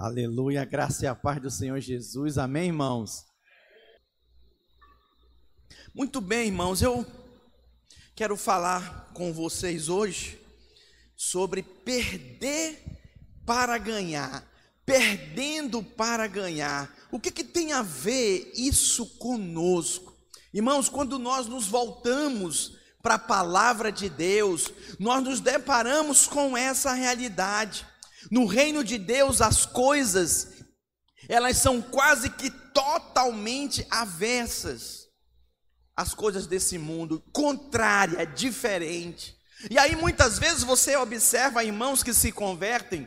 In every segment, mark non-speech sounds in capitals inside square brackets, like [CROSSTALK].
Aleluia, graça e a paz do Senhor Jesus. Amém, irmãos? Muito bem, irmãos, eu quero falar com vocês hoje sobre perder para ganhar. Perdendo para ganhar. O que, que tem a ver isso conosco? Irmãos, quando nós nos voltamos para a palavra de Deus, nós nos deparamos com essa realidade. No reino de Deus, as coisas, elas são quase que totalmente avessas às coisas desse mundo, contrária, diferente. E aí muitas vezes você observa irmãos que se convertem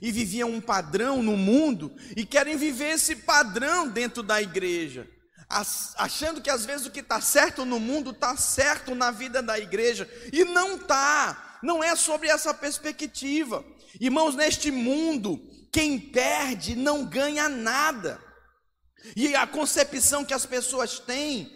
e viviam um padrão no mundo e querem viver esse padrão dentro da igreja, achando que às vezes o que está certo no mundo está certo na vida da igreja, e não está, não é sobre essa perspectiva. Irmãos, neste mundo, quem perde não ganha nada. E a concepção que as pessoas têm,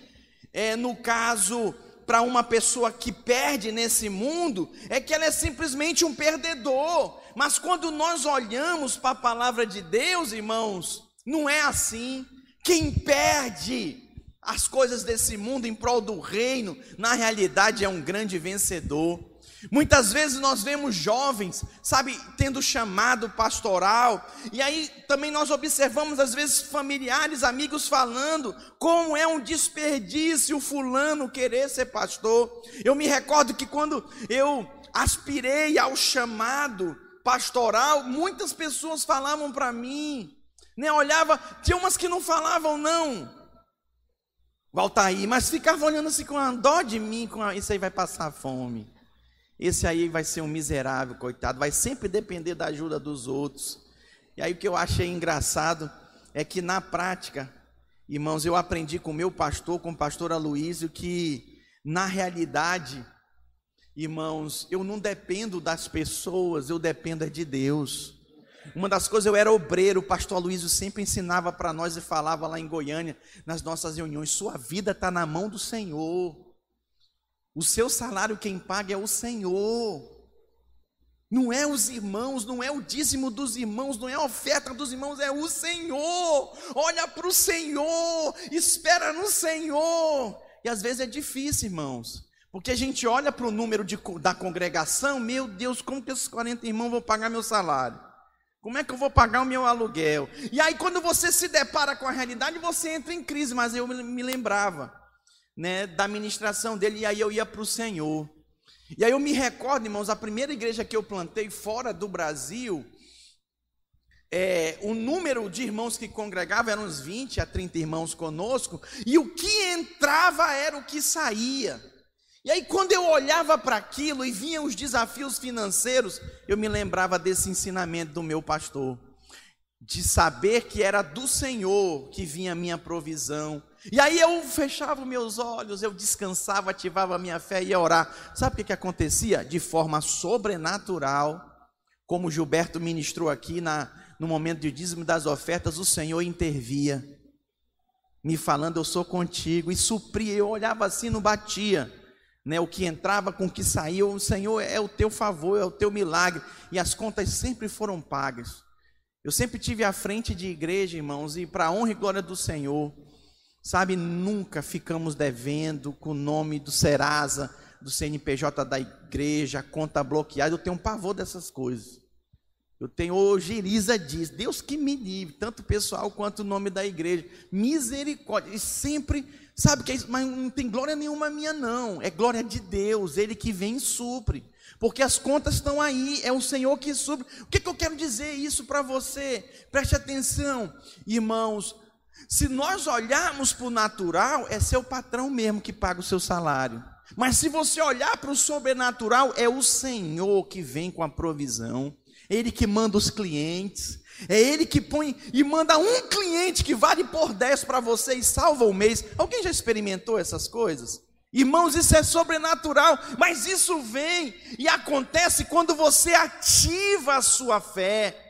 é, no caso, para uma pessoa que perde nesse mundo, é que ela é simplesmente um perdedor. Mas quando nós olhamos para a palavra de Deus, irmãos, não é assim. Quem perde as coisas desse mundo em prol do reino, na realidade é um grande vencedor. Muitas vezes nós vemos jovens, sabe, tendo chamado pastoral, e aí também nós observamos às vezes familiares, amigos falando como é um desperdício fulano querer ser pastor. Eu me recordo que quando eu aspirei ao chamado pastoral, muitas pessoas falavam para mim, né, olhava, tinha umas que não falavam não. Valtaí, mas ficavam olhando assim com a dó de mim, com a, isso aí vai passar fome. Esse aí vai ser um miserável, coitado, vai sempre depender da ajuda dos outros. E aí o que eu achei engraçado é que na prática, irmãos, eu aprendi com o meu pastor, com o pastor Aloísio, que na realidade, irmãos, eu não dependo das pessoas, eu dependo é de Deus. Uma das coisas, eu era obreiro, o pastor Aloísio sempre ensinava para nós e falava lá em Goiânia, nas nossas reuniões: sua vida está na mão do Senhor. O seu salário quem paga é o Senhor. Não é os irmãos, não é o dízimo dos irmãos, não é a oferta dos irmãos, é o Senhor. Olha para o Senhor, espera no Senhor. E às vezes é difícil, irmãos, porque a gente olha para o número de, da congregação, meu Deus, como que esses 40 irmãos vão pagar meu salário? Como é que eu vou pagar o meu aluguel? E aí, quando você se depara com a realidade, você entra em crise, mas eu me lembrava né, da ministração dele, e aí eu ia para o Senhor. E aí eu me recordo, irmãos, a primeira igreja que eu plantei fora do Brasil, é, o número de irmãos que congregavam eram uns 20 a 30 irmãos conosco, e o que entrava era o que saía. E aí, quando eu olhava para aquilo e vinha os desafios financeiros, eu me lembrava desse ensinamento do meu pastor, de saber que era do Senhor que vinha a minha provisão, e aí eu fechava meus olhos, eu descansava, ativava a minha fé e ia orar. Sabe o que, que acontecia? De forma sobrenatural, como Gilberto ministrou aqui na, no momento de dízimo das ofertas, o Senhor intervia, me falando, eu sou contigo, e supria, eu olhava assim, não batia. Né, o que entrava com o que saía, o Senhor é o teu favor, é o teu milagre, e as contas sempre foram pagas. Eu sempre tive à frente de igreja, irmãos, e para a honra e glória do Senhor, Sabe, nunca ficamos devendo com o nome do Serasa, do CNPJ da igreja, conta bloqueada. Eu tenho um pavor dessas coisas. Eu tenho, hoje, Elisa diz, Deus que me livre, tanto pessoal quanto o nome da igreja. Misericórdia. E sempre, sabe que é isso? Mas não tem glória nenhuma minha, não. É glória de Deus, Ele que vem e supre. Porque as contas estão aí, é o Senhor que supre. O que, que eu quero dizer isso para você? Preste atenção, irmãos. Se nós olharmos para o natural, é seu patrão mesmo que paga o seu salário. Mas se você olhar para o sobrenatural, é o Senhor que vem com a provisão, Ele que manda os clientes, é Ele que põe e manda um cliente que vale por 10 para você e salva o mês. Alguém já experimentou essas coisas? Irmãos, isso é sobrenatural, mas isso vem e acontece quando você ativa a sua fé.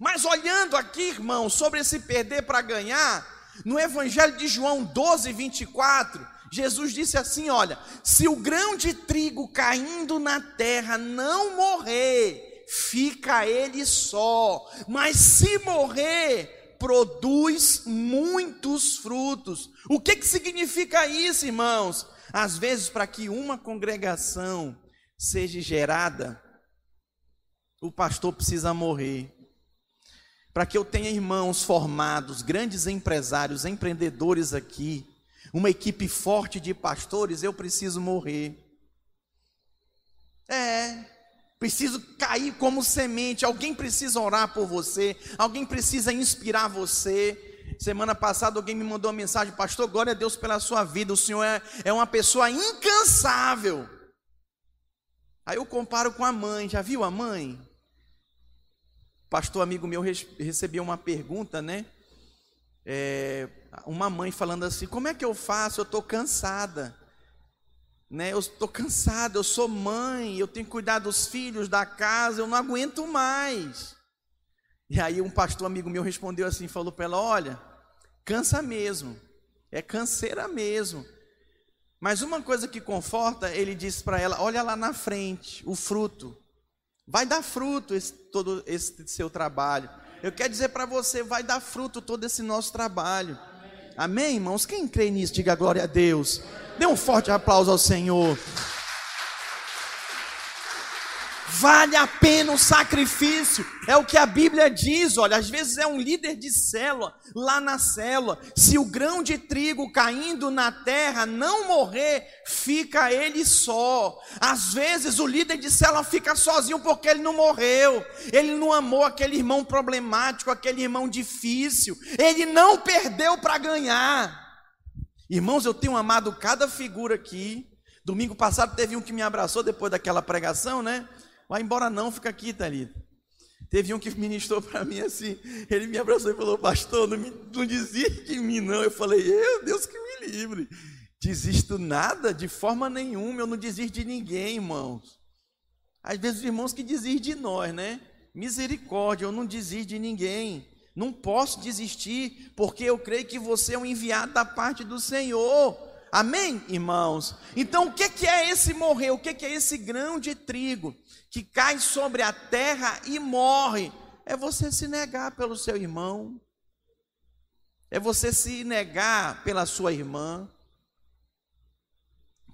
Mas olhando aqui, irmão, sobre esse perder para ganhar, no Evangelho de João 12, 24, Jesus disse assim: Olha, se o grão de trigo caindo na terra não morrer, fica ele só, mas se morrer, produz muitos frutos. O que, que significa isso, irmãos? Às vezes, para que uma congregação seja gerada, o pastor precisa morrer. Para que eu tenha irmãos formados, grandes empresários, empreendedores aqui, uma equipe forte de pastores, eu preciso morrer. É, preciso cair como semente. Alguém precisa orar por você, alguém precisa inspirar você. Semana passada alguém me mandou uma mensagem, pastor, glória a Deus pela sua vida, o senhor é, é uma pessoa incansável. Aí eu comparo com a mãe, já viu a mãe? Pastor amigo meu recebeu uma pergunta, né? É, uma mãe falando assim: como é que eu faço? Eu estou cansada. Né? Eu estou cansada, eu sou mãe, eu tenho que cuidar dos filhos, da casa, eu não aguento mais. E aí um pastor amigo meu respondeu assim, falou para ela: olha, cansa mesmo, é canseira mesmo. Mas uma coisa que conforta, ele disse para ela: olha lá na frente, o fruto. Vai dar fruto esse, todo esse seu trabalho. Eu quero dizer para você, vai dar fruto todo esse nosso trabalho. Amém, irmãos? Quem crê nisso, diga glória a Deus. Dê um forte aplauso ao Senhor. Vale a pena o sacrifício, é o que a Bíblia diz. Olha, às vezes é um líder de célula, lá na célula. Se o grão de trigo caindo na terra não morrer, fica ele só. Às vezes o líder de célula fica sozinho porque ele não morreu, ele não amou aquele irmão problemático, aquele irmão difícil, ele não perdeu para ganhar. Irmãos, eu tenho amado cada figura aqui. Domingo passado teve um que me abraçou depois daquela pregação, né? Vai embora não, fica aqui, Thalita. Teve um que ministrou para mim assim, ele me abraçou e falou, pastor, não, me, não desiste de mim não. Eu falei, eu, Deus que me livre. Desisto nada, de forma nenhuma, eu não desisto de ninguém, irmãos. Às vezes os irmãos que desistem de nós, né? Misericórdia, eu não desisto de ninguém. Não posso desistir, porque eu creio que você é um enviado da parte do Senhor. Amém, irmãos? Então, o que é esse morrer? O que é esse grão de trigo? Que cai sobre a terra e morre, é você se negar pelo seu irmão, é você se negar pela sua irmã,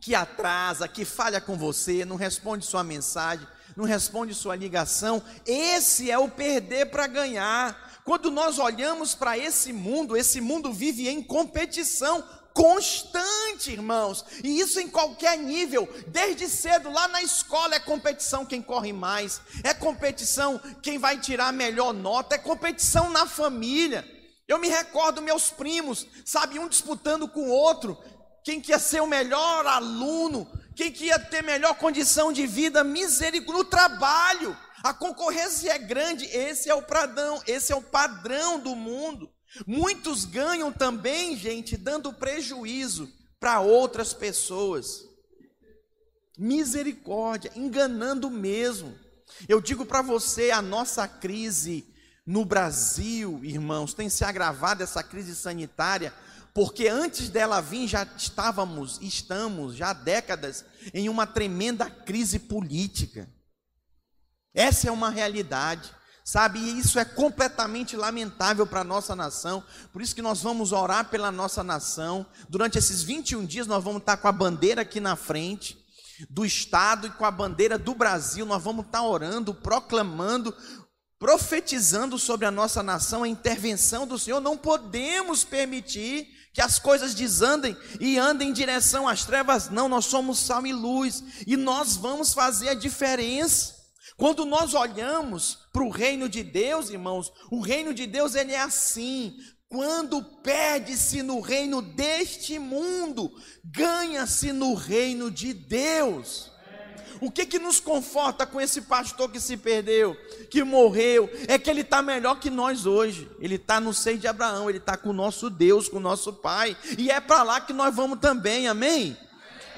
que atrasa, que falha com você, não responde sua mensagem, não responde sua ligação. Esse é o perder para ganhar. Quando nós olhamos para esse mundo, esse mundo vive em competição constante, irmãos, e isso em qualquer nível, desde cedo, lá na escola é competição quem corre mais, é competição quem vai tirar a melhor nota, é competição na família. Eu me recordo meus primos, sabe, um disputando com o outro, quem quer ser o melhor aluno, quem quer ter melhor condição de vida, misericórdia, no trabalho. A concorrência é grande, esse é o pradão, esse é o padrão do mundo. Muitos ganham também, gente, dando prejuízo para outras pessoas. Misericórdia, enganando mesmo. Eu digo para você, a nossa crise no Brasil, irmãos, tem se agravado essa crise sanitária, porque antes dela vir já estávamos, estamos já há décadas em uma tremenda crise política. Essa é uma realidade. Sabe, e isso é completamente lamentável para a nossa nação. Por isso que nós vamos orar pela nossa nação. Durante esses 21 dias nós vamos estar com a bandeira aqui na frente do estado e com a bandeira do Brasil. Nós vamos estar orando, proclamando, profetizando sobre a nossa nação a intervenção do Senhor. Não podemos permitir que as coisas desandem e andem em direção às trevas. Não, nós somos sal e luz e nós vamos fazer a diferença. Quando nós olhamos para o reino de Deus, irmãos, o reino de Deus ele é assim. Quando perde-se no reino deste mundo, ganha-se no reino de Deus. O que que nos conforta com esse pastor que se perdeu, que morreu? É que ele está melhor que nós hoje. Ele está no seio de Abraão, ele está com o nosso Deus, com o nosso Pai. E é para lá que nós vamos também, amém?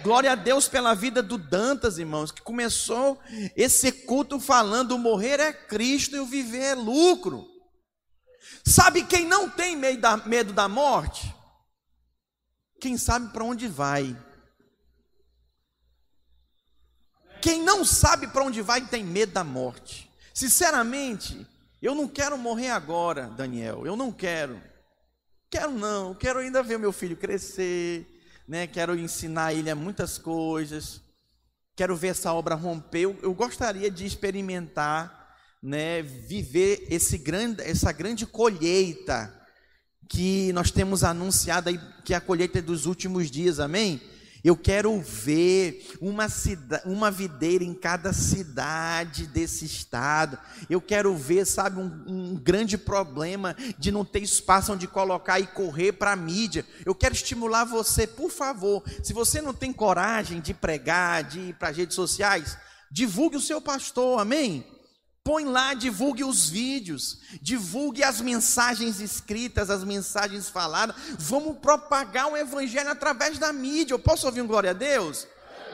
Glória a Deus pela vida do Dantas, irmãos, que começou esse culto falando: o morrer é Cristo e o viver é lucro. Sabe quem não tem medo da morte? Quem sabe para onde vai. Quem não sabe para onde vai tem medo da morte. Sinceramente, eu não quero morrer agora, Daniel. Eu não quero. Quero não. Quero ainda ver meu filho crescer, né? Quero ensinar a muitas coisas. Quero ver essa obra romper. Eu, eu gostaria de experimentar, né? Viver esse grande, essa grande colheita que nós temos anunciado aí, que é a colheita dos últimos dias. Amém? Eu quero ver uma, uma videira em cada cidade desse estado. Eu quero ver, sabe, um, um grande problema de não ter espaço onde colocar e correr para a mídia. Eu quero estimular você, por favor. Se você não tem coragem de pregar, de ir para as redes sociais, divulgue o seu pastor, amém? Põe lá, divulgue os vídeos, divulgue as mensagens escritas, as mensagens faladas. Vamos propagar o evangelho através da mídia. Eu posso ouvir um glória a Deus?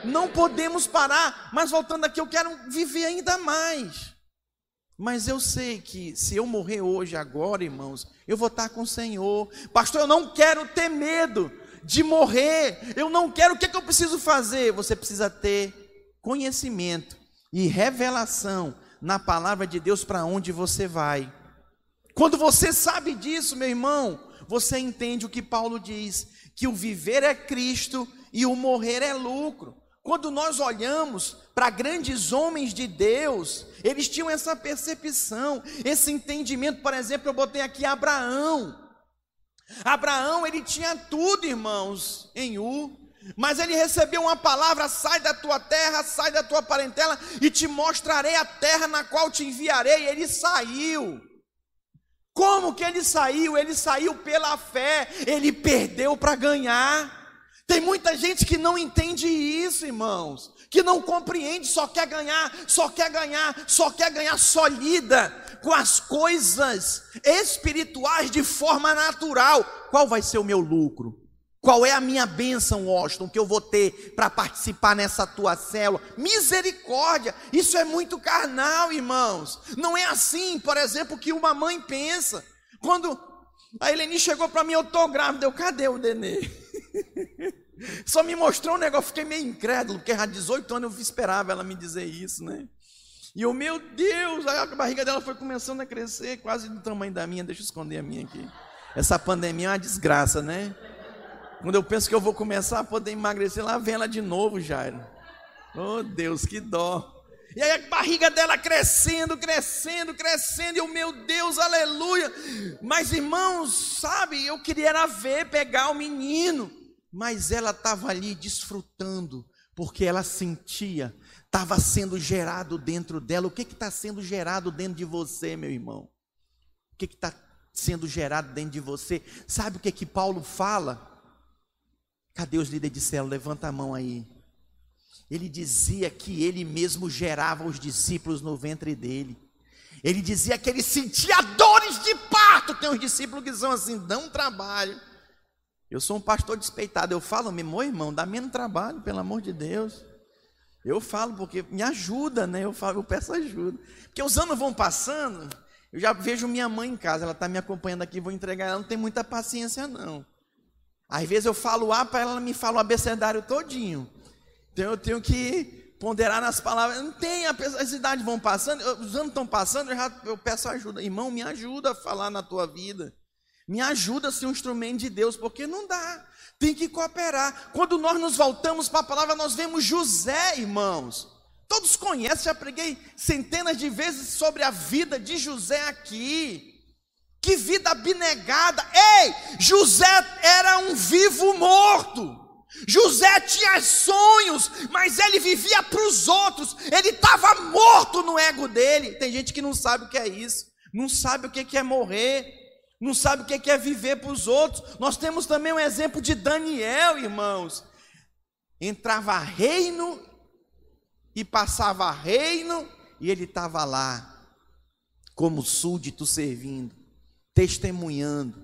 Não podemos parar, mas voltando aqui, eu quero viver ainda mais. Mas eu sei que se eu morrer hoje, agora, irmãos, eu vou estar com o Senhor. Pastor, eu não quero ter medo de morrer. Eu não quero. O que, é que eu preciso fazer? Você precisa ter conhecimento e revelação na palavra de Deus para onde você vai. Quando você sabe disso, meu irmão, você entende o que Paulo diz: que o viver é Cristo e o morrer é lucro. Quando nós olhamos para grandes homens de Deus, eles tinham essa percepção, esse entendimento. Por exemplo, eu botei aqui Abraão. Abraão, ele tinha tudo, irmãos, em U. Mas ele recebeu uma palavra: sai da tua terra, sai da tua parentela, e te mostrarei a terra na qual te enviarei. Ele saiu. Como que ele saiu? Ele saiu pela fé, ele perdeu para ganhar. Tem muita gente que não entende isso, irmãos, que não compreende, só quer ganhar, só quer ganhar, só quer ganhar, só lida com as coisas espirituais de forma natural. Qual vai ser o meu lucro? Qual é a minha bênção, Washington, que eu vou ter para participar nessa tua célula? Misericórdia, isso é muito carnal, irmãos. Não é assim, por exemplo, que uma mãe pensa. Quando a Eleni chegou para mim, eu estou grávida, eu, cadê o Denê? [LAUGHS] Só me mostrou um negócio, fiquei meio incrédulo, porque há 18 anos eu esperava ela me dizer isso, né? E eu, meu Deus, a barriga dela foi começando a crescer, quase do tamanho da minha. Deixa eu esconder a minha aqui. Essa pandemia é uma desgraça, né? Quando eu penso que eu vou começar a poder emagrecer, lá vem ela de novo, Jairo. Oh Deus, que dó. E aí a barriga dela crescendo, crescendo, crescendo, e o meu Deus, aleluia. Mas irmãos, sabe, eu queria era ver, pegar o menino. Mas ela estava ali desfrutando, porque ela sentia, estava sendo gerado dentro dela. O que está sendo gerado dentro de você, meu irmão? O que está sendo gerado dentro de você? Sabe o que, que Paulo fala? Cadê os líderes de céu? Levanta a mão aí. Ele dizia que ele mesmo gerava os discípulos no ventre dele. Ele dizia que ele sentia dores de parto. Tem uns discípulos que são assim, dão trabalho. Eu sou um pastor despeitado. Eu falo, meu irmão, dá menos trabalho, pelo amor de Deus. Eu falo porque me ajuda, né? Eu falo, eu peço ajuda. Porque os anos vão passando, eu já vejo minha mãe em casa, ela está me acompanhando aqui, vou entregar ela, não tem muita paciência não. Às vezes eu falo A para ela me fala o abecedário todinho. Então eu tenho que ponderar nas palavras. Não tem, as idades vão passando, os anos estão passando, eu, já, eu peço ajuda. Irmão, me ajuda a falar na tua vida. Me ajuda a ser um instrumento de Deus, porque não dá. Tem que cooperar. Quando nós nos voltamos para a palavra, nós vemos José, irmãos. Todos conhecem, já preguei centenas de vezes sobre a vida de José aqui. Que vida abnegada. Ei, José era um vivo morto. José tinha sonhos, mas ele vivia para os outros. Ele estava morto no ego dele. Tem gente que não sabe o que é isso, não sabe o que é morrer, não sabe o que é viver para os outros. Nós temos também um exemplo de Daniel, irmãos. Entrava reino e passava reino, e ele estava lá, como súdito servindo testemunhando,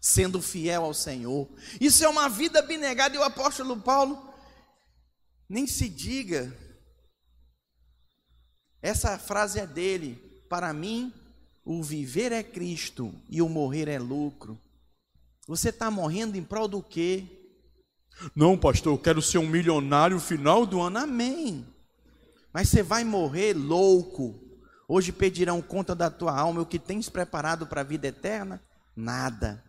sendo fiel ao Senhor. Isso é uma vida abnegada e o apóstolo Paulo nem se diga. Essa frase é dele. Para mim, o viver é Cristo e o morrer é lucro. Você está morrendo em prol do quê? Não, pastor, eu quero ser um milionário final do ano. Amém. Mas você vai morrer louco, Hoje pedirão conta da tua alma, o que tens preparado para a vida eterna? Nada.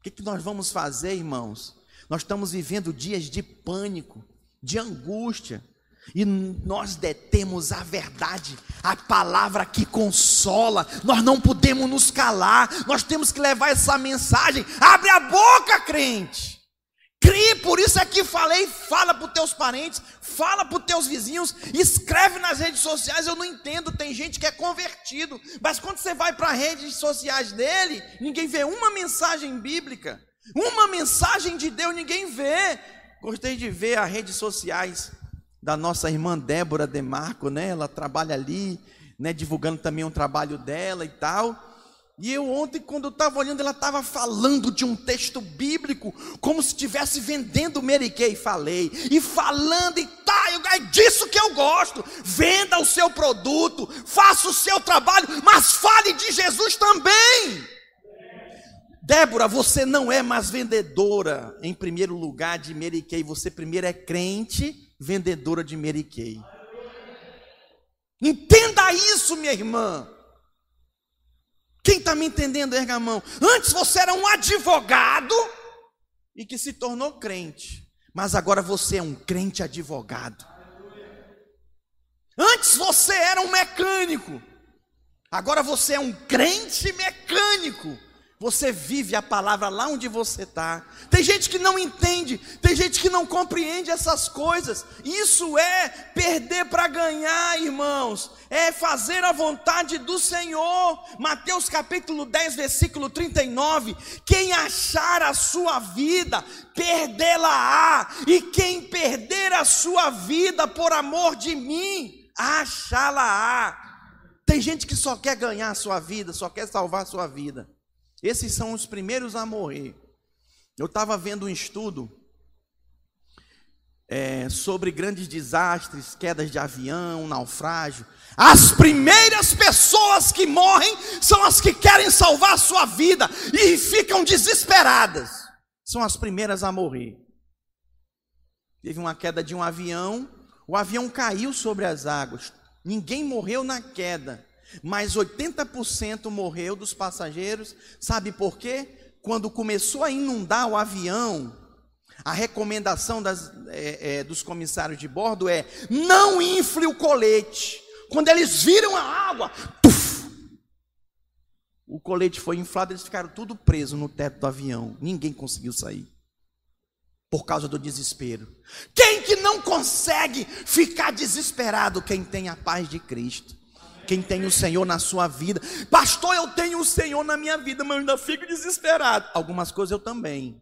O que, que nós vamos fazer, irmãos? Nós estamos vivendo dias de pânico, de angústia, e nós detemos a verdade, a palavra que consola. Nós não podemos nos calar. Nós temos que levar essa mensagem. Abre a boca, crente. Crie, por isso é que falei, fala para os teus parentes, fala para os teus vizinhos, escreve nas redes sociais, eu não entendo, tem gente que é convertido, mas quando você vai para as redes sociais dele, ninguém vê uma mensagem bíblica, uma mensagem de Deus, ninguém vê. Gostei de ver as redes sociais da nossa irmã Débora Demarco, né? Ela trabalha ali, né? Divulgando também um trabalho dela e tal. E eu ontem, quando eu estava olhando, ela estava falando de um texto bíblico, como se estivesse vendendo Mary Kay. Falei, e falando, e tá, é disso que eu gosto. Venda o seu produto, faça o seu trabalho, mas fale de Jesus também. Débora, você não é mais vendedora, em primeiro lugar, de Mary Kay. Você primeiro é crente, vendedora de Mary Kay. Entenda isso, minha irmã. Quem está me entendendo, erga a mão. Antes você era um advogado e que se tornou crente, mas agora você é um crente advogado. Antes você era um mecânico, agora você é um crente mecânico. Você vive a palavra lá onde você está. Tem gente que não entende, tem gente que não compreende essas coisas. Isso é perder para ganhar, irmãos. É fazer a vontade do Senhor. Mateus capítulo 10, versículo 39. Quem achar a sua vida, perdê-la-á. E quem perder a sua vida por amor de mim, achá-la-á. Tem gente que só quer ganhar a sua vida, só quer salvar a sua vida. Esses são os primeiros a morrer. Eu estava vendo um estudo é, sobre grandes desastres, quedas de avião, naufrágio. As primeiras pessoas que morrem são as que querem salvar a sua vida e ficam desesperadas. São as primeiras a morrer. Teve uma queda de um avião, o avião caiu sobre as águas. Ninguém morreu na queda mas 80% morreu dos passageiros. Sabe por quê? Quando começou a inundar o avião, a recomendação das, é, é, dos comissários de bordo é: não infle o colete. Quando eles viram a água, tuf, o colete foi inflado, eles ficaram tudo presos no teto do avião. Ninguém conseguiu sair. Por causa do desespero. Quem que não consegue ficar desesperado? Quem tem a paz de Cristo quem tem o Senhor na sua vida. Pastor, eu tenho o Senhor na minha vida, mas eu ainda fico desesperado. Algumas coisas eu também.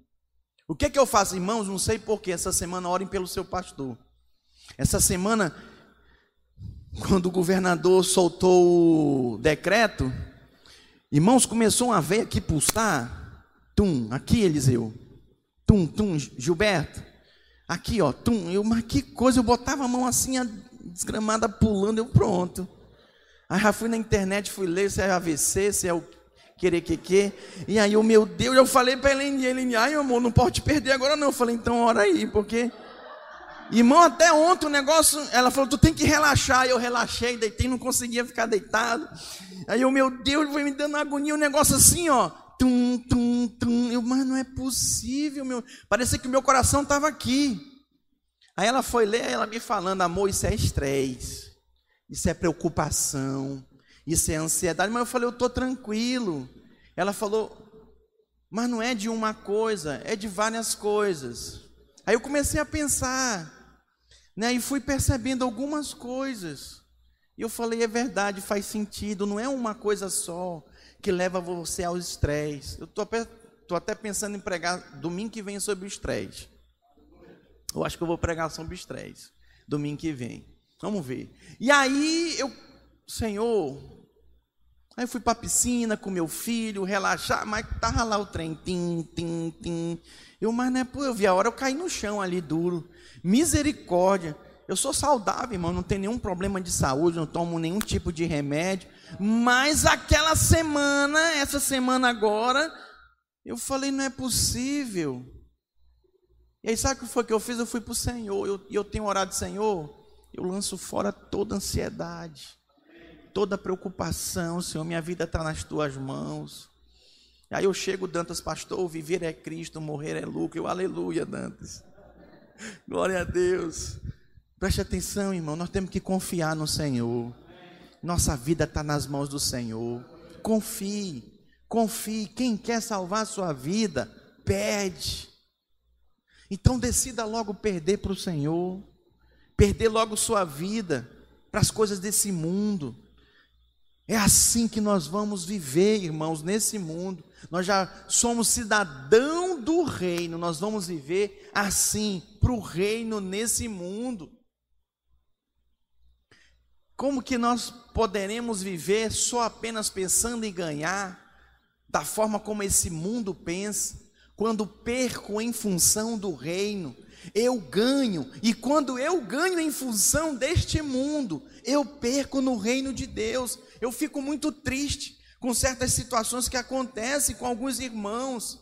O que é que eu faço, irmãos? Não sei porquê. Essa semana orem pelo seu pastor. Essa semana, quando o governador soltou o decreto, irmãos, começou uma veia aqui pulsar. Tum, aqui Eliseu. Tum, tum, Gilberto. Aqui, ó, tum. Eu, mas que coisa, eu botava a mão assim, a desgramada pulando, eu pronto. Aí já fui na internet, fui ler se é AVC, se é o querer que que. E aí, o meu Deus, eu falei para Helene, Helene, ai amor, não pode perder agora não. Eu falei, então ora aí, porque. Irmão, até ontem o negócio, ela falou, tu tem que relaxar. Eu relaxei, deitei, não conseguia ficar deitado. Aí o meu Deus foi me dando agonia, um negócio assim, ó. Tum, tum, tum. Eu, mas não é possível, meu. Parecia que o meu coração estava aqui. Aí ela foi ler, ela me falando, amor, isso é estresse isso é preocupação, isso é ansiedade. Mas eu falei, eu estou tranquilo. Ela falou, mas não é de uma coisa, é de várias coisas. Aí eu comecei a pensar, né, e fui percebendo algumas coisas. E eu falei, é verdade, faz sentido, não é uma coisa só que leva você ao estresse. Eu estou até pensando em pregar domingo que vem sobre o estresse. Eu acho que eu vou pregar sobre o estresse, domingo que vem. Vamos ver. E aí eu, Senhor, aí eu fui para a piscina com meu filho, relaxar, mas tava lá o trem, tim, tim, tim. Eu, mas não é, pô, eu vi a hora, eu caí no chão ali duro. Misericórdia. Eu sou saudável, irmão, não tenho nenhum problema de saúde, não tomo nenhum tipo de remédio. Mas aquela semana, essa semana agora, eu falei, não é possível. E aí, sabe o que foi que eu fiz? Eu fui para o Senhor, e eu, eu tenho orado, Senhor, Eu lanço fora toda ansiedade, toda preocupação, Senhor. Minha vida está nas tuas mãos. Aí eu chego, Dantas, pastor, viver é Cristo, morrer é lucro. Eu, aleluia, Dantas. Glória a Deus. Preste atenção, irmão, nós temos que confiar no Senhor. Nossa vida está nas mãos do Senhor. Confie, confie. Quem quer salvar a sua vida, perde. Então decida logo perder para o Senhor, perder logo sua vida para as coisas desse mundo. É assim que nós vamos viver, irmãos, nesse mundo. Nós já somos cidadão do reino, nós vamos viver assim, para o reino nesse mundo. Como que nós poderemos viver só apenas pensando em ganhar, da forma como esse mundo pensa, quando perco em função do reino? Eu ganho, e quando eu ganho em função deste mundo, eu perco no reino de Deus. Eu fico muito triste com certas situações que acontecem com alguns irmãos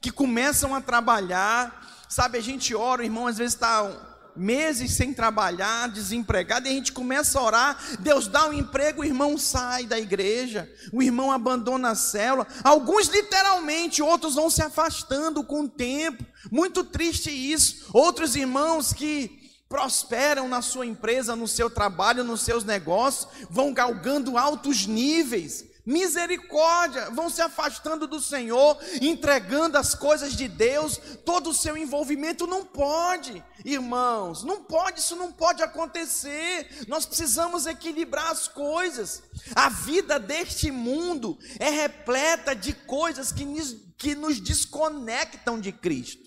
que começam a trabalhar, sabe? A gente ora, o irmão às vezes está meses sem trabalhar, desempregado, e a gente começa a orar, Deus dá um emprego, o irmão sai da igreja, o irmão abandona a célula, alguns literalmente, outros vão se afastando com o tempo, muito triste isso, outros irmãos que prosperam na sua empresa, no seu trabalho, nos seus negócios, vão galgando altos níveis, misericórdia, vão se afastando do Senhor, entregando as coisas de Deus, todo o seu envolvimento não pode, irmãos, não pode, isso não pode acontecer. Nós precisamos equilibrar as coisas. A vida deste mundo é repleta de coisas que nos, que nos desconectam de Cristo.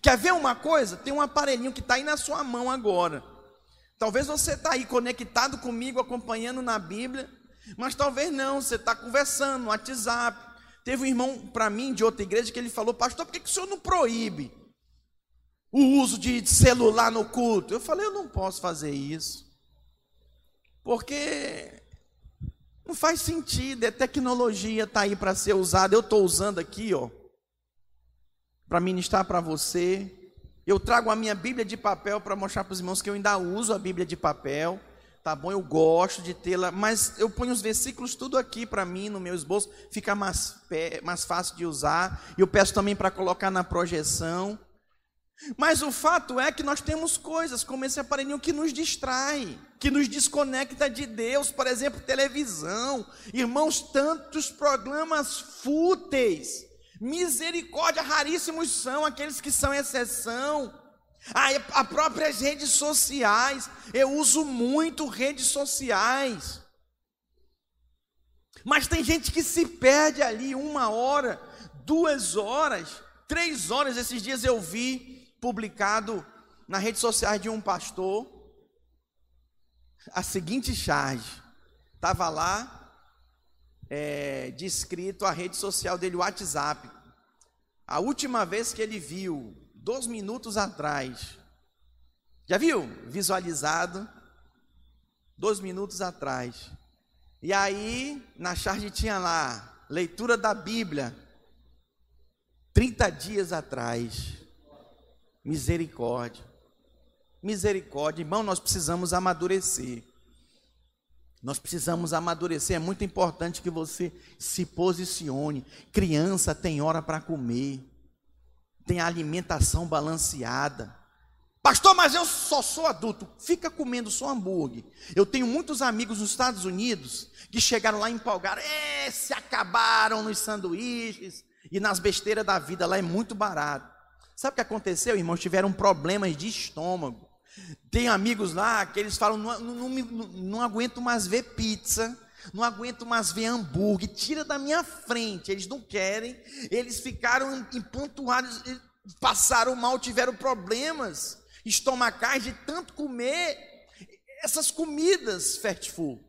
Quer ver uma coisa? Tem um aparelhinho que está aí na sua mão agora. Talvez você está aí conectado comigo, acompanhando na Bíblia. Mas talvez não, você está conversando no WhatsApp. Teve um irmão para mim de outra igreja que ele falou, pastor, por que, que o senhor não proíbe o uso de celular no culto? Eu falei, eu não posso fazer isso. Porque não faz sentido, é tecnologia, está aí para ser usada. Eu estou usando aqui, ó, para ministrar para você. Eu trago a minha Bíblia de papel para mostrar para os irmãos que eu ainda uso a Bíblia de papel tá bom? Eu gosto de tê-la, mas eu ponho os versículos tudo aqui para mim no meu esboço, fica mais, mais fácil de usar. E eu peço também para colocar na projeção. Mas o fato é que nós temos coisas como esse aparelhinho que nos distrai, que nos desconecta de Deus, por exemplo, televisão. Irmãos, tantos programas fúteis. Misericórdia, raríssimos são aqueles que são exceção. As próprias redes sociais, eu uso muito redes sociais. Mas tem gente que se perde ali uma hora, duas horas, três horas. Esses dias eu vi publicado na rede social de um pastor a seguinte charge. Estava lá é, descrito a rede social dele, o WhatsApp. A última vez que ele viu dois minutos atrás. Já viu? Visualizado. Dois minutos atrás. E aí, na charge tinha lá, leitura da Bíblia. 30 dias atrás. Misericórdia. Misericórdia. Irmão, nós precisamos amadurecer. Nós precisamos amadurecer. É muito importante que você se posicione. Criança tem hora para comer tem a alimentação balanceada. Pastor, mas eu só sou adulto. Fica comendo só hambúrguer. Eu tenho muitos amigos nos Estados Unidos que chegaram lá e empolgaram. É, se acabaram nos sanduíches e nas besteiras da vida. Lá é muito barato. Sabe o que aconteceu, irmãos? Tiveram problemas de estômago. Tem amigos lá que eles falam: não, não, não, não aguento mais ver pizza não aguento mais ver hambúrguer, tira da minha frente. Eles não querem, eles ficaram empanturrados, passaram mal, tiveram problemas estomacais de tanto comer essas comidas fast food.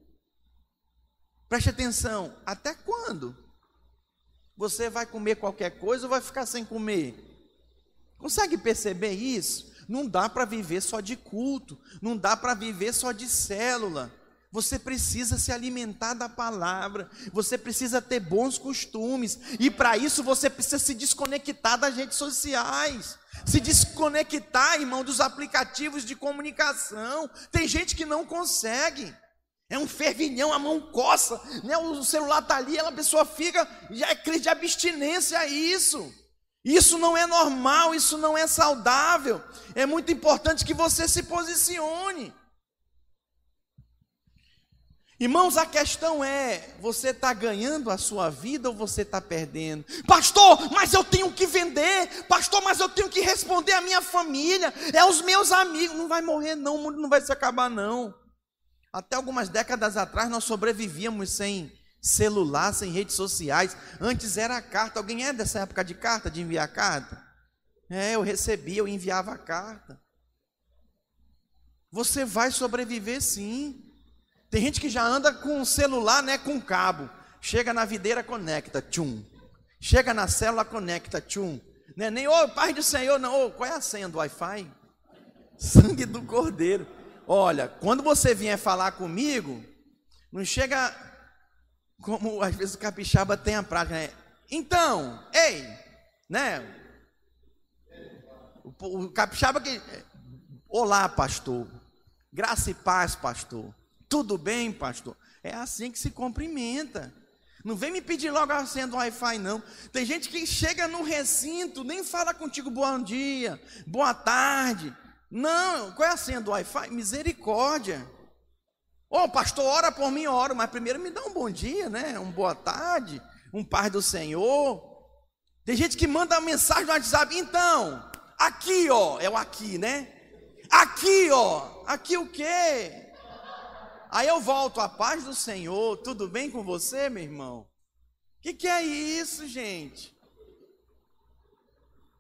Preste atenção, até quando? Você vai comer qualquer coisa ou vai ficar sem comer? Consegue perceber isso? Não dá para viver só de culto, não dá para viver só de célula. Você precisa se alimentar da palavra, você precisa ter bons costumes, e para isso você precisa se desconectar das redes sociais, se desconectar, irmão, dos aplicativos de comunicação. Tem gente que não consegue, é um fervilhão, a mão coça, né? o celular está ali, a pessoa fica, já é crise de abstinência a isso. Isso não é normal, isso não é saudável. É muito importante que você se posicione. Irmãos, a questão é: você está ganhando a sua vida ou você está perdendo? Pastor, mas eu tenho que vender. Pastor, mas eu tenho que responder à minha família, é os meus amigos. Não vai morrer, não, o mundo não vai se acabar, não. Até algumas décadas atrás nós sobrevivíamos sem celular, sem redes sociais. Antes era carta. Alguém é dessa época de carta, de enviar carta? É, eu recebia, eu enviava a carta. Você vai sobreviver sim. Tem gente que já anda com o celular, né, com cabo. Chega na videira, conecta, tchum. Chega na célula, conecta, tchum. Né, nem, ô, Pai do Senhor, não, ô, qual é a senha do Wi-Fi? [LAUGHS] Sangue do Cordeiro. Olha, quando você vier falar comigo, não chega como às vezes o capixaba tem a prática, né? Então, ei, né? O, o capixaba que. Olá, pastor. Graça e paz, pastor. Tudo bem, pastor? É assim que se cumprimenta. Não vem me pedir logo a senha do Wi-Fi, não. Tem gente que chega no recinto, nem fala contigo bom dia, boa tarde. Não, qual é a senha do Wi-Fi? Misericórdia. Ô oh, pastor, ora por mim, oro, mas primeiro me dá um bom dia, né? Um boa tarde, um paz do Senhor. Tem gente que manda mensagem no WhatsApp, então, aqui ó, é o aqui, né? Aqui ó, aqui o quê? Aí eu volto, a paz do Senhor, tudo bem com você, meu irmão? O que, que é isso, gente?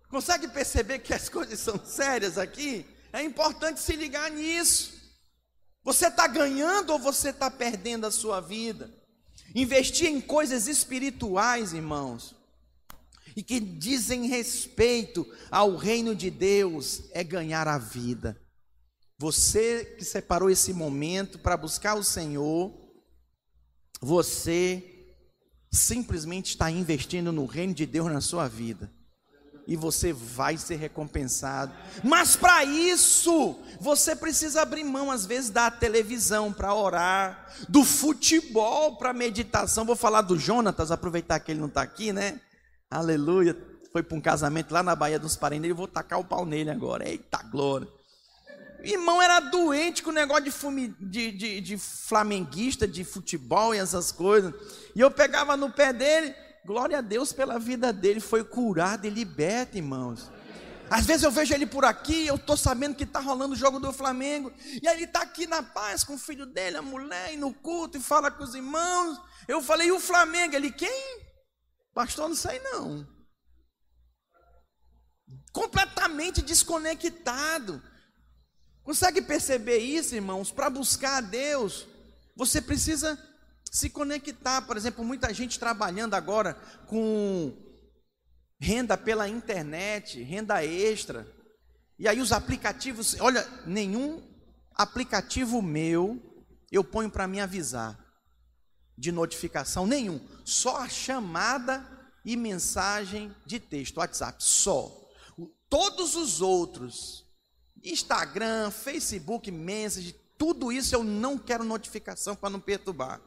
Consegue perceber que as [LAUGHS] coisas são sérias aqui? É importante se ligar nisso. Você está ganhando ou você está perdendo a sua vida? Investir em coisas espirituais, irmãos, e que dizem respeito ao reino de Deus, é ganhar a vida. Você que separou esse momento para buscar o Senhor, você simplesmente está investindo no reino de Deus na sua vida. E você vai ser recompensado. Mas para isso, você precisa abrir mão, às vezes, da televisão para orar, do futebol para meditação. Vou falar do Jonatas, aproveitar que ele não está aqui, né? Aleluia. Foi para um casamento lá na Bahia dos Parentes, eu vou tacar o pau nele agora. Eita glória. Irmão era doente com o negócio de, fumi, de, de, de, flamenguista, de futebol e essas coisas. E eu pegava no pé dele, glória a Deus pela vida dele, foi curado e liberto, irmãos. Às vezes eu vejo ele por aqui, eu estou sabendo que está rolando o jogo do Flamengo, e aí ele está aqui na paz com o filho dele, a mulher, e no culto, e fala com os irmãos. Eu falei, e o Flamengo? Ele, quem? Pastor, não sei não. Completamente desconectado. Consegue perceber isso, irmãos? Para buscar a Deus, você precisa se conectar. Por exemplo, muita gente trabalhando agora com renda pela internet, renda extra. E aí os aplicativos, olha, nenhum aplicativo meu eu ponho para me avisar de notificação nenhum, só a chamada e mensagem de texto, WhatsApp, só. Todos os outros Instagram, Facebook, Message, tudo isso eu não quero notificação para não perturbar.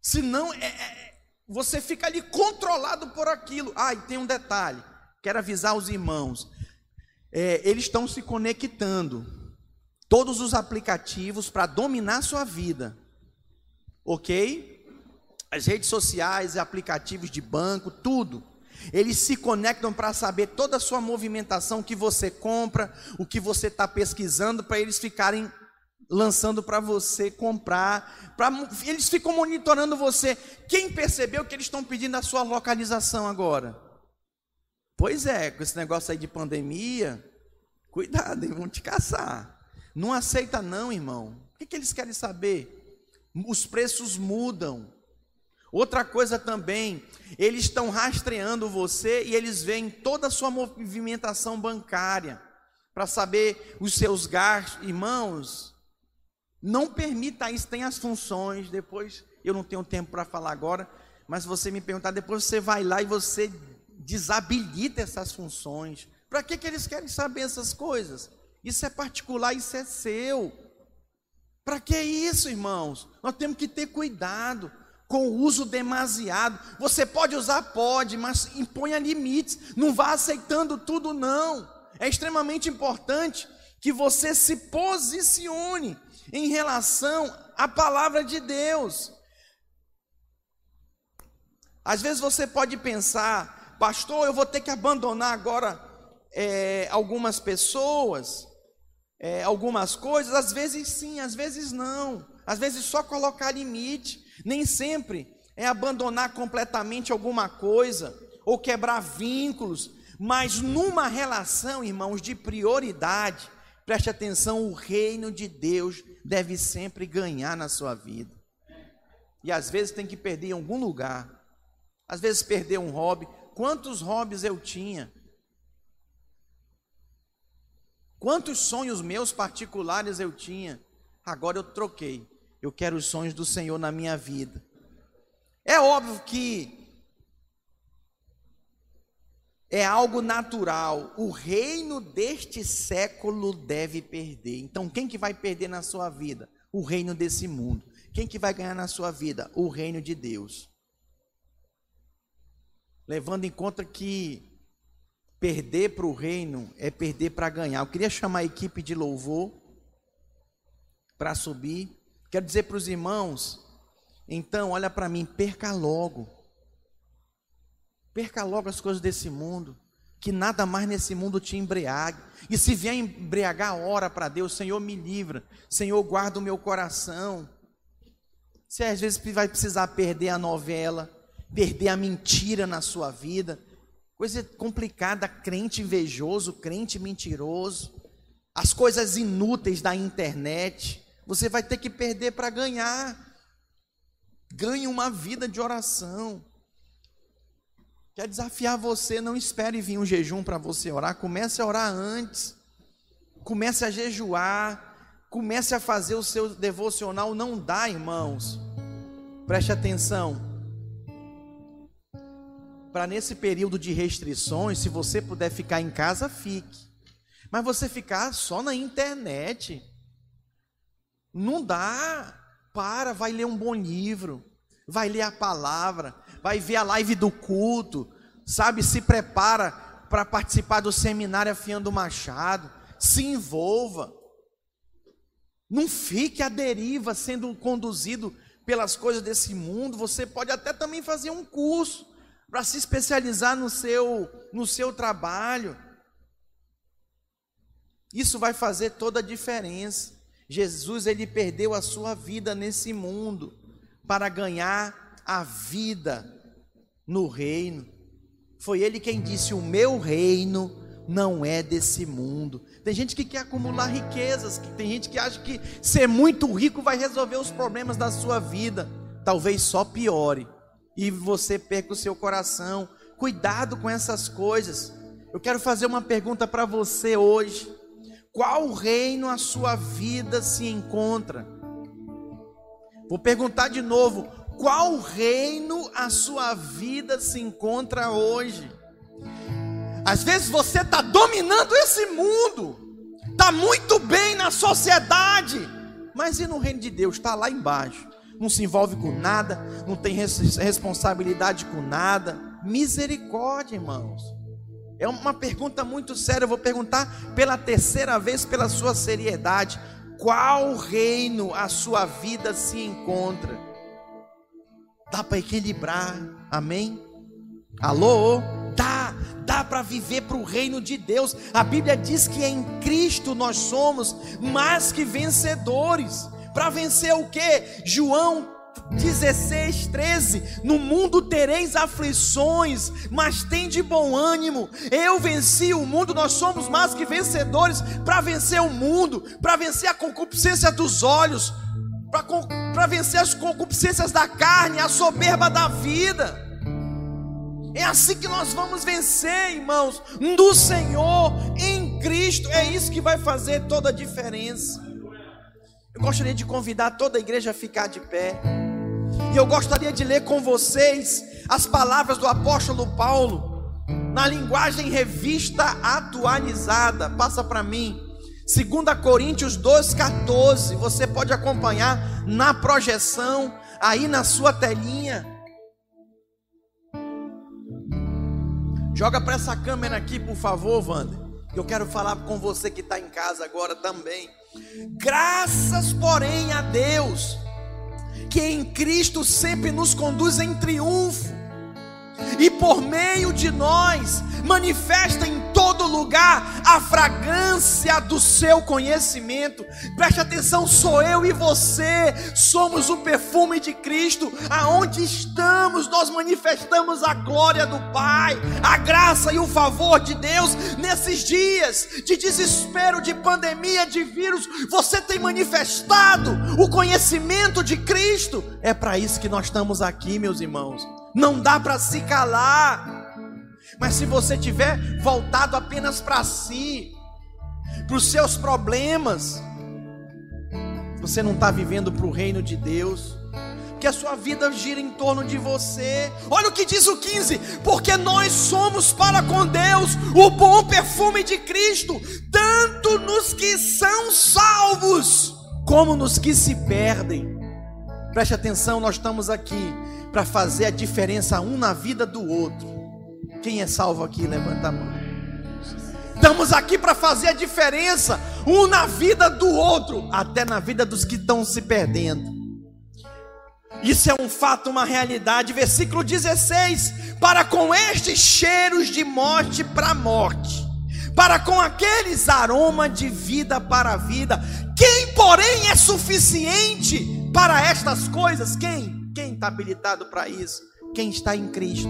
Senão, é, é, você fica ali controlado por aquilo. Ah, e tem um detalhe, quero avisar os irmãos. É, eles estão se conectando, todos os aplicativos para dominar sua vida, ok? As redes sociais, aplicativos de banco, tudo. Eles se conectam para saber toda a sua movimentação, o que você compra, o que você está pesquisando, para eles ficarem lançando para você comprar. Pra, eles ficam monitorando você. Quem percebeu que eles estão pedindo a sua localização agora? Pois é, com esse negócio aí de pandemia, cuidado, vão te caçar. Não aceita não, irmão. O que, que eles querem saber? Os preços mudam. Outra coisa também, eles estão rastreando você e eles veem toda a sua movimentação bancária para saber os seus gastos. Irmãos, Não permita isso, tem as funções, depois eu não tenho tempo para falar agora, mas você me perguntar, depois você vai lá e você desabilita essas funções. Para que, que eles querem saber essas coisas? Isso é particular, isso é seu. Para que isso, irmãos? Nós temos que ter cuidado com o uso demasiado. Você pode usar, pode, mas imponha limites. Não vá aceitando tudo, não. É extremamente importante que você se posicione em relação à palavra de Deus. Às vezes você pode pensar, pastor, eu vou ter que abandonar agora é, algumas pessoas, é, algumas coisas. Às vezes sim, às vezes não. Às vezes só colocar limite. Nem sempre é abandonar completamente alguma coisa ou quebrar vínculos, mas numa relação, irmãos, de prioridade, preste atenção: o reino de Deus deve sempre ganhar na sua vida. E às vezes tem que perder em algum lugar às vezes perder um hobby. Quantos hobbies eu tinha? Quantos sonhos meus particulares eu tinha? Agora eu troquei. Eu quero os sonhos do Senhor na minha vida. É óbvio que é algo natural. O reino deste século deve perder. Então, quem que vai perder na sua vida? O reino desse mundo. Quem que vai ganhar na sua vida? O reino de Deus levando em conta que perder para o reino é perder para ganhar. Eu queria chamar a equipe de louvor para subir. Quero dizer para os irmãos, então, olha para mim, perca logo. Perca logo as coisas desse mundo. Que nada mais nesse mundo te embriague. E se vier embriagar, ora para Deus, Senhor, me livra. Senhor, guarda o meu coração. Você às vezes vai precisar perder a novela, perder a mentira na sua vida. Coisa complicada, crente invejoso, crente mentiroso, as coisas inúteis da internet. Você vai ter que perder para ganhar. Ganhe uma vida de oração. Quer desafiar você, não espere vir um jejum para você orar, comece a orar antes. Comece a jejuar, comece a fazer o seu devocional, não dá, irmãos. Preste atenção para nesse período de restrições, se você puder ficar em casa, fique. Mas você ficar só na internet, não dá. Para, vai ler um bom livro, vai ler a palavra, vai ver a live do culto, sabe? Se prepara para participar do seminário Afiando Machado, se envolva. Não fique à deriva sendo conduzido pelas coisas desse mundo. Você pode até também fazer um curso para se especializar no seu, no seu trabalho. Isso vai fazer toda a diferença. Jesus ele perdeu a sua vida nesse mundo para ganhar a vida no reino. Foi ele quem disse: "O meu reino não é desse mundo". Tem gente que quer acumular riquezas, tem gente que acha que ser muito rico vai resolver os problemas da sua vida. Talvez só piore e você perca o seu coração. Cuidado com essas coisas. Eu quero fazer uma pergunta para você hoje. Qual reino a sua vida se encontra? Vou perguntar de novo: qual reino a sua vida se encontra hoje? Às vezes você está dominando esse mundo, está muito bem na sociedade, mas e no reino de Deus? Está lá embaixo não se envolve com nada, não tem responsabilidade com nada. Misericórdia, irmãos. É uma pergunta muito séria. Eu vou perguntar pela terceira vez, pela sua seriedade: qual reino a sua vida se encontra? Dá para equilibrar, amém? Alô? Dá, dá para viver para o reino de Deus. A Bíblia diz que em Cristo nós somos mais que vencedores. Para vencer o que? João 16, 13: No mundo tereis aflições, mas tem de bom ânimo. Eu venci o mundo, nós somos mais que vencedores para vencer o mundo, para vencer a concupiscência dos olhos, para vencer as concupiscências da carne, a soberba da vida. É assim que nós vamos vencer, irmãos, do Senhor em Cristo. É isso que vai fazer toda a diferença. Eu gostaria de convidar toda a igreja a ficar de pé. E eu gostaria de ler com vocês as palavras do apóstolo Paulo, na linguagem revista atualizada. Passa para mim. 2 Coríntios 2,14. Você pode acompanhar na projeção, aí na sua telinha. Joga para essa câmera aqui, por favor, Wander. Eu quero falar com você que está em casa agora também. Graças, porém, a Deus, que em Cristo sempre nos conduz em triunfo e por meio de nós manifesta em todo lugar a fragrância do seu conhecimento. Preste atenção, sou eu e você, somos o perfume de Cristo. Aonde estamos, nós manifestamos a glória do Pai, a graça e o favor de Deus nesses dias de desespero, de pandemia, de vírus. Você tem manifestado o conhecimento de Cristo. É para isso que nós estamos aqui, meus irmãos. Não dá para se calar. Mas se você tiver voltado apenas para si, para os seus problemas, você não está vivendo para o reino de Deus, que a sua vida gira em torno de você. Olha o que diz o 15: porque nós somos para com Deus o bom perfume de Cristo, tanto nos que são salvos, como nos que se perdem. Preste atenção, nós estamos aqui para fazer a diferença um na vida do outro. Quem é salvo aqui, levanta a mão. Estamos aqui para fazer a diferença um na vida do outro, até na vida dos que estão se perdendo. Isso é um fato, uma realidade. Versículo 16: Para com estes cheiros de morte para morte, para com aqueles aromas de vida para vida. Quem, porém, é suficiente para estas coisas? Quem? Quem está habilitado para isso? Quem está em Cristo.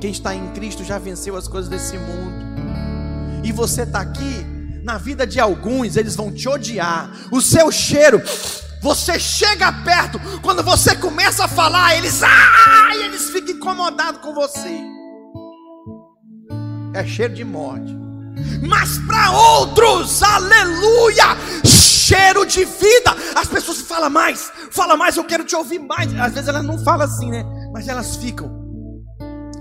Quem está em Cristo já venceu as coisas desse mundo. E você está aqui, na vida de alguns, eles vão te odiar. O seu cheiro, você chega perto, quando você começa a falar, eles, ah, eles ficam incomodados com você. É cheiro de morte. Mas para outros, aleluia, cheiro de vida. As pessoas falam mais, fala mais, eu quero te ouvir mais. Às vezes elas não falam assim, né? Mas elas ficam,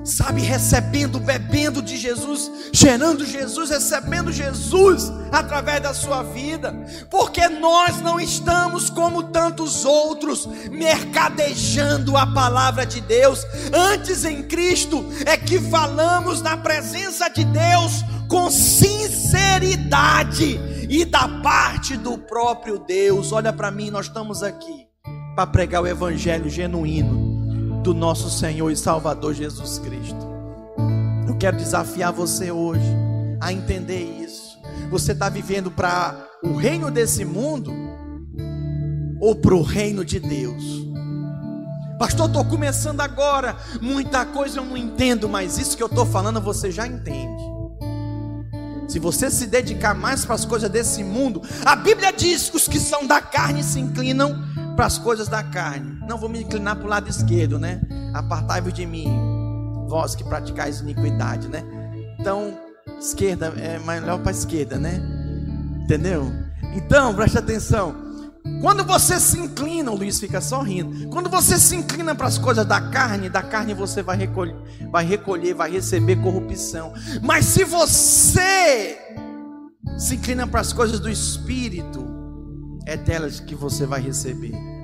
sabe, recebendo, bebendo de Jesus, gerando Jesus, recebendo Jesus através da sua vida, porque nós não estamos como tantos outros, mercadejando a palavra de Deus. Antes em Cristo é que falamos na presença de Deus com sinceridade e da parte do próprio Deus. Olha para mim, nós estamos aqui para pregar o evangelho genuíno do nosso Senhor e Salvador Jesus Cristo. Eu quero desafiar você hoje a entender isso. Você está vivendo para o reino desse mundo ou para o reino de Deus? Pastor, estou começando agora. Muita coisa eu não entendo, mas isso que eu estou falando você já entende. Se você se dedicar mais para as coisas desse mundo, a Bíblia diz que os que são da carne se inclinam para as coisas da carne. Não vou me inclinar para o lado esquerdo, né? Apartai-vos de mim, vós que praticais iniquidade, né? Então, esquerda é melhor para a esquerda, né? Entendeu? Então, preste atenção. Quando você se inclina, o Luiz fica sorrindo. Quando você se inclina para as coisas da carne, da carne você vai recolher, vai recolher, vai receber corrupção. Mas se você se inclina para as coisas do espírito, é delas que você vai receber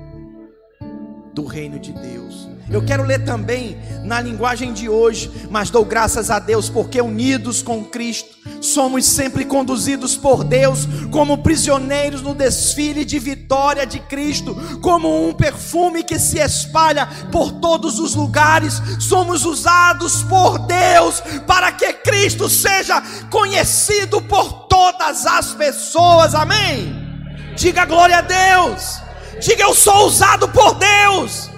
do reino de Deus. Eu quero ler também na linguagem de hoje, mas dou graças a Deus porque unidos com Cristo, somos sempre conduzidos por Deus como prisioneiros no desfile de vitória de Cristo, como um perfume que se espalha por todos os lugares. Somos usados por Deus para que Cristo seja conhecido por todas as pessoas. Amém. Diga glória a Deus. Diga eu sou usado por Deus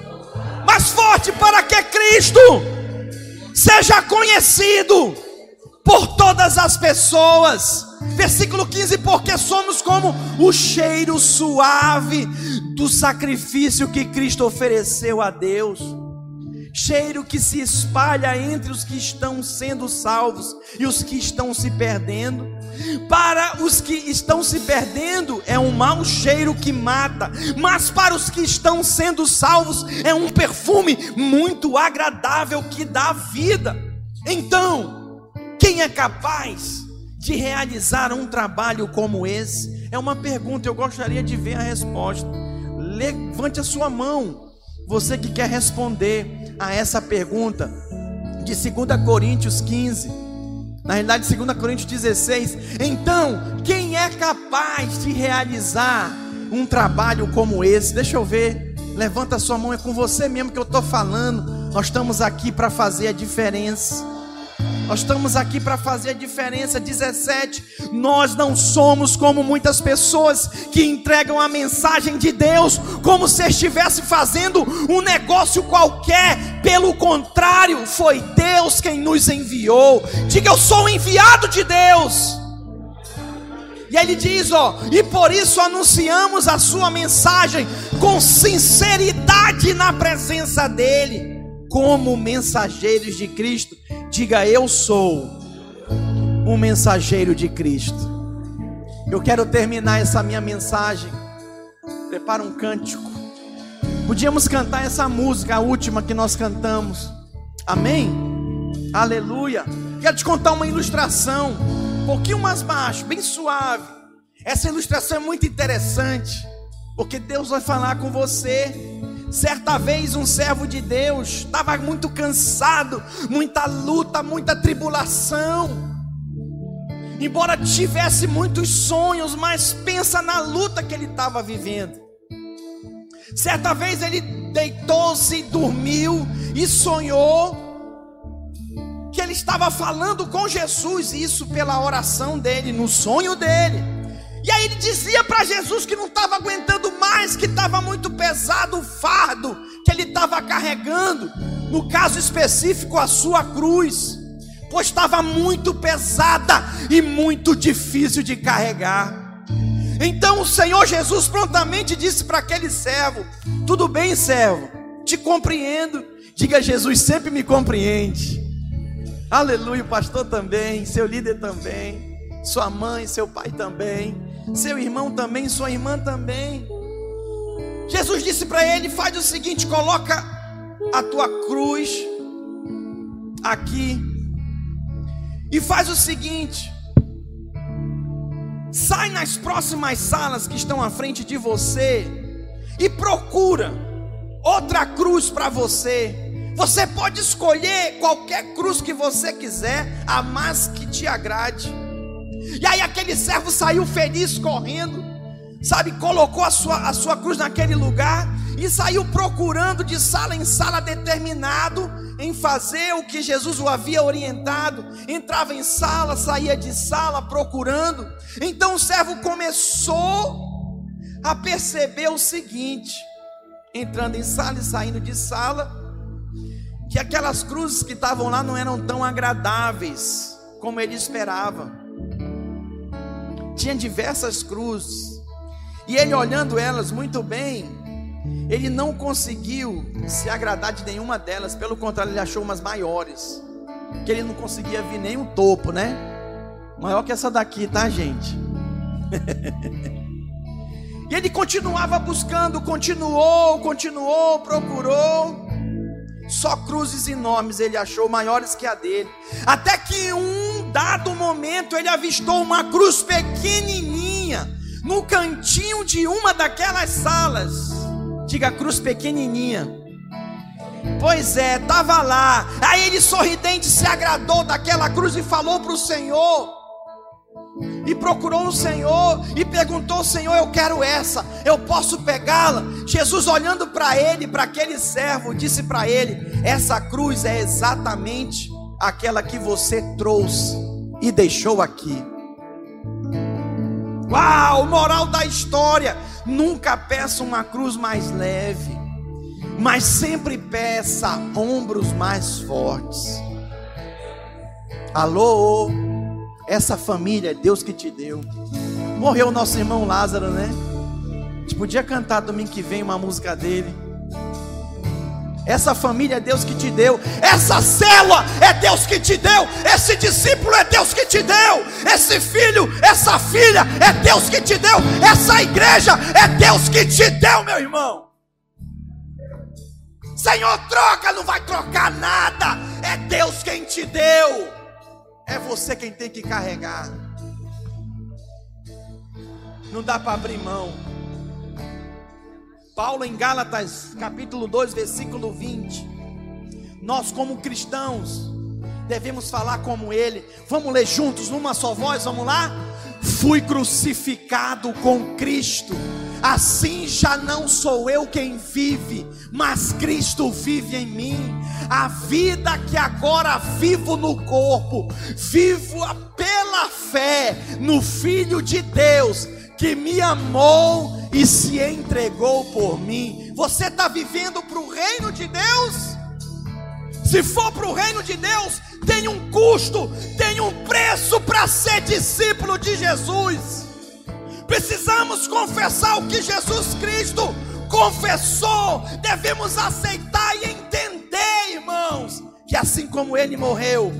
mais forte para que Cristo seja conhecido por todas as pessoas. Versículo 15: Porque somos como o cheiro suave do sacrifício que Cristo ofereceu a Deus. Cheiro que se espalha entre os que estão sendo salvos e os que estão se perdendo. Para os que estão se perdendo é um mau cheiro que mata, mas para os que estão sendo salvos é um perfume muito agradável que dá vida. Então, quem é capaz de realizar um trabalho como esse? É uma pergunta, eu gostaria de ver a resposta. Levante a sua mão, você que quer responder a essa pergunta, de 2 Coríntios 15, na realidade, 2 Coríntios 16. Então, quem é capaz de realizar um trabalho como esse? Deixa eu ver, levanta a sua mão, é com você mesmo que eu estou falando. Nós estamos aqui para fazer a diferença. Nós estamos aqui para fazer a diferença. 17. Nós não somos como muitas pessoas que entregam a mensagem de Deus como se estivesse fazendo um negócio qualquer. Pelo contrário, foi Deus quem nos enviou. Diga, eu sou o enviado de Deus. E ele diz, ó, e por isso anunciamos a sua mensagem com sinceridade na presença dele como mensageiros de Cristo. Diga, eu sou um mensageiro de Cristo. Eu quero terminar essa minha mensagem. Prepara um cântico. Podíamos cantar essa música, a última que nós cantamos. Amém? Aleluia. Quero te contar uma ilustração, um pouquinho mais baixo, bem suave. Essa ilustração é muito interessante, porque Deus vai falar com você Certa vez um servo de Deus estava muito cansado, muita luta, muita tribulação. Embora tivesse muitos sonhos, mas pensa na luta que ele estava vivendo. Certa vez ele deitou-se, dormiu e sonhou que ele estava falando com Jesus, isso pela oração dele, no sonho dele. E aí ele dizia para Jesus que não estava aguentando mais, que estava muito pesado o fardo que ele estava carregando, no caso específico, a sua cruz, pois estava muito pesada e muito difícil de carregar. Então o Senhor Jesus prontamente disse para aquele servo: Tudo bem, servo, te compreendo. Diga, Jesus sempre me compreende. Aleluia, o pastor também, seu líder também, sua mãe, seu pai também seu irmão também, sua irmã também. Jesus disse para ele: faz o seguinte, coloca a tua cruz aqui e faz o seguinte: sai nas próximas salas que estão à frente de você e procura outra cruz para você. Você pode escolher qualquer cruz que você quiser, a mais que te agrade. E aí aquele servo saiu feliz correndo, sabe, colocou a sua, a sua cruz naquele lugar e saiu procurando de sala em sala, determinado em fazer o que Jesus o havia orientado. Entrava em sala, saía de sala procurando. Então o servo começou a perceber o seguinte: entrando em sala e saindo de sala, que aquelas cruzes que estavam lá não eram tão agradáveis como ele esperava tinha diversas cruzes. E ele olhando elas muito bem, ele não conseguiu se agradar de nenhuma delas, pelo contrário, ele achou umas maiores, que ele não conseguia ver nem o topo, né? Maior que essa daqui, tá, gente? [LAUGHS] e ele continuava buscando, continuou, continuou, procurou. Só cruzes enormes ele achou, maiores que a dele. Até que um dado momento ele avistou uma cruz pequenininha no cantinho de uma daquelas salas. Diga cruz pequenininha. Pois é, estava lá. Aí ele sorridente se agradou daquela cruz e falou para o Senhor: e procurou o Senhor e perguntou: Senhor, eu quero essa, eu posso pegá-la? Jesus, olhando para ele, para aquele servo, disse para ele: Essa cruz é exatamente aquela que você trouxe e deixou aqui. Uau, moral da história: nunca peça uma cruz mais leve, mas sempre peça ombros mais fortes. Alô? Essa família é Deus que te deu. Morreu o nosso irmão Lázaro, né? A gente podia cantar domingo que vem uma música dele. Essa família é Deus que te deu. Essa célula é Deus que te deu. Esse discípulo é Deus que te deu. Esse filho, essa filha é Deus que te deu. Essa igreja é Deus que te deu, meu irmão. Senhor, troca, não vai trocar nada. É Deus quem te deu. É você quem tem que carregar. Não dá para abrir mão. Paulo em Gálatas, capítulo 2, versículo 20. Nós, como cristãos, devemos falar como ele. Vamos ler juntos, numa só voz, vamos lá? Fui crucificado com Cristo. Assim já não sou eu quem vive, mas Cristo vive em mim. A vida que agora vivo no corpo, vivo pela fé no Filho de Deus que me amou e se entregou por mim. Você está vivendo para o reino de Deus? Se for para o reino de Deus, tem um custo, tem um preço para ser discípulo de Jesus. Precisamos confessar o que Jesus Cristo confessou. Devemos aceitar e entender, irmãos, que assim como Ele morreu,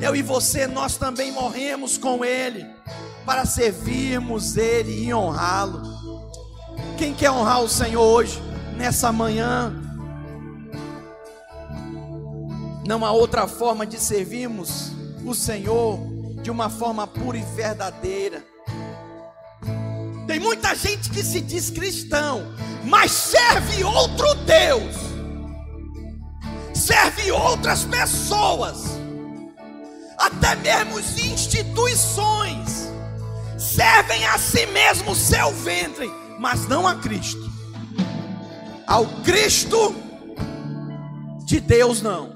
eu e você, nós também morremos com Ele, para servirmos Ele e honrá-lo. Quem quer honrar o Senhor hoje, nessa manhã? Não há outra forma de servirmos o Senhor de uma forma pura e verdadeira. Tem muita gente que se diz cristão, mas serve outro Deus, serve outras pessoas, até mesmo instituições, servem a si mesmo seu ventre mas não a Cristo. Ao Cristo de Deus não.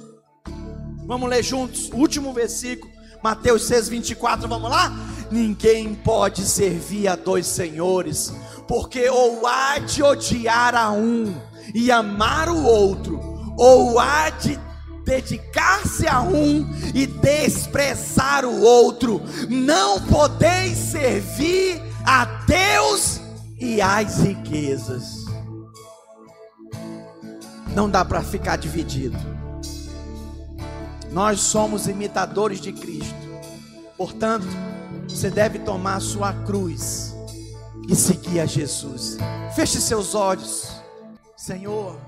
Vamos ler juntos, último versículo, Mateus 6, 24, vamos lá? Ninguém pode servir a dois senhores, porque ou há de odiar a um e amar o outro, ou há de dedicar-se a um e desprezar o outro. Não podeis servir a Deus e as riquezas. Não dá para ficar dividido. Nós somos imitadores de Cristo. Portanto, você deve tomar a sua cruz e seguir a Jesus. Feche seus olhos. Senhor,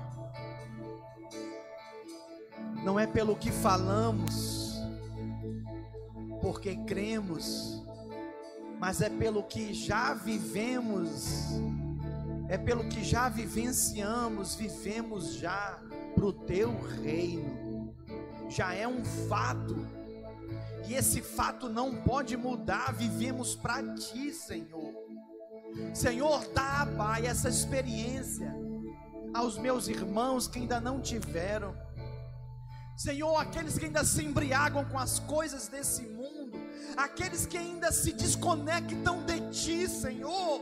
não é pelo que falamos, porque cremos, mas é pelo que já vivemos, é pelo que já vivenciamos, vivemos já para o teu reino, já é um fato, e esse fato não pode mudar, vivemos para ti, Senhor. Senhor, dá, Pai, essa experiência aos meus irmãos que ainda não tiveram. Senhor, aqueles que ainda se embriagam com as coisas desse mundo, aqueles que ainda se desconectam de Ti, Senhor,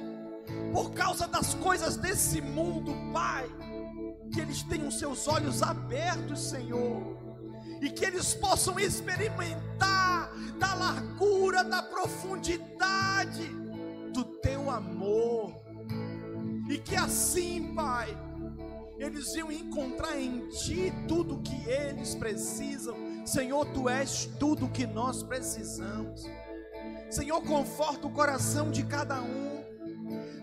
por causa das coisas desse mundo, Pai, que eles tenham seus olhos abertos, Senhor, e que eles possam experimentar da largura, da profundidade do Teu amor, e que assim, Pai, eles iam encontrar em Ti tudo o que eles precisam Senhor, tu és tudo o que nós precisamos. Senhor, conforta o coração de cada um.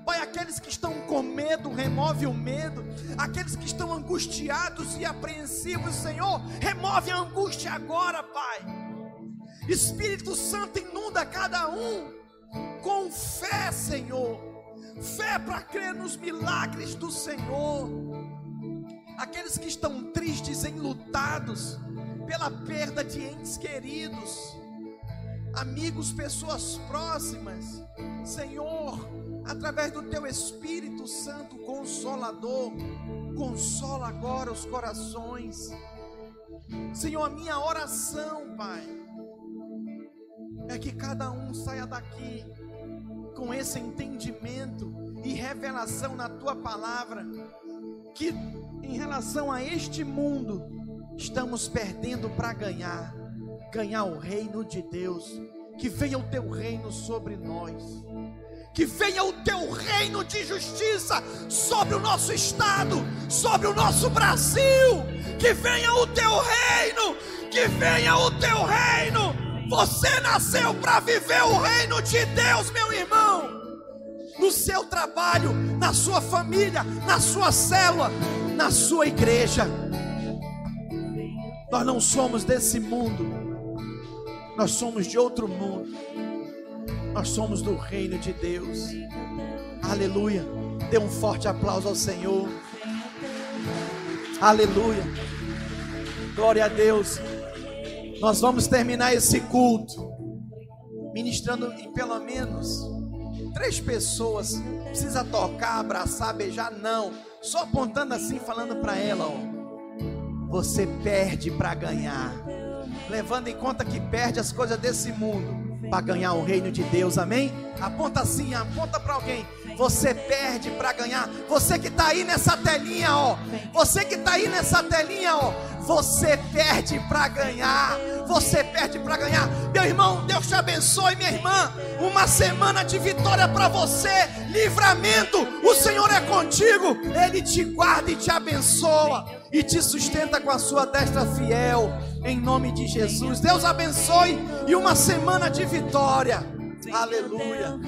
Pai, aqueles que estão com medo, remove o medo. Aqueles que estão angustiados e apreensivos, Senhor, remove a angústia agora, Pai. Espírito Santo inunda cada um com fé, Senhor. Fé para crer nos milagres do Senhor. Aqueles que estão tristes, enlutados, pela perda de entes queridos, amigos, pessoas próximas. Senhor, através do teu Espírito Santo consolador, consola agora os corações. Senhor, a minha oração, Pai, é que cada um saia daqui com esse entendimento e revelação na tua palavra, que em relação a este mundo, estamos perdendo para ganhar ganhar o reino de Deus. Que venha o teu reino sobre nós. que venha o teu reino de justiça sobre o nosso estado, sobre o nosso Brasil, que venha o teu reino, que venha o teu reino. Você nasceu para viver o reino de Deus, meu irmão. No seu trabalho, na sua família, na sua célula, na sua igreja. Nós não somos desse mundo, nós somos de outro mundo. Nós somos do reino de Deus. Aleluia. Dê um forte aplauso ao Senhor. Aleluia. Glória a Deus. Nós vamos terminar esse culto ministrando em pelo menos três pessoas. Não precisa tocar, abraçar, beijar, não. Só apontando assim, falando para ela, ó. Você perde para ganhar. Levando em conta que perde as coisas desse mundo para ganhar o reino de Deus, amém? Aponta assim, aponta para alguém. Você perde para ganhar. Você que está aí nessa telinha, ó. Você que está aí nessa telinha, ó. Você perde para ganhar. Você perde para ganhar. Meu irmão, Deus te abençoe, minha irmã. Uma semana de vitória para você. Livramento. O Senhor é contigo. Ele te guarda e te abençoa e te sustenta com a sua destra fiel. Em nome de Jesus. Deus abençoe e uma semana de vitória. Aleluia.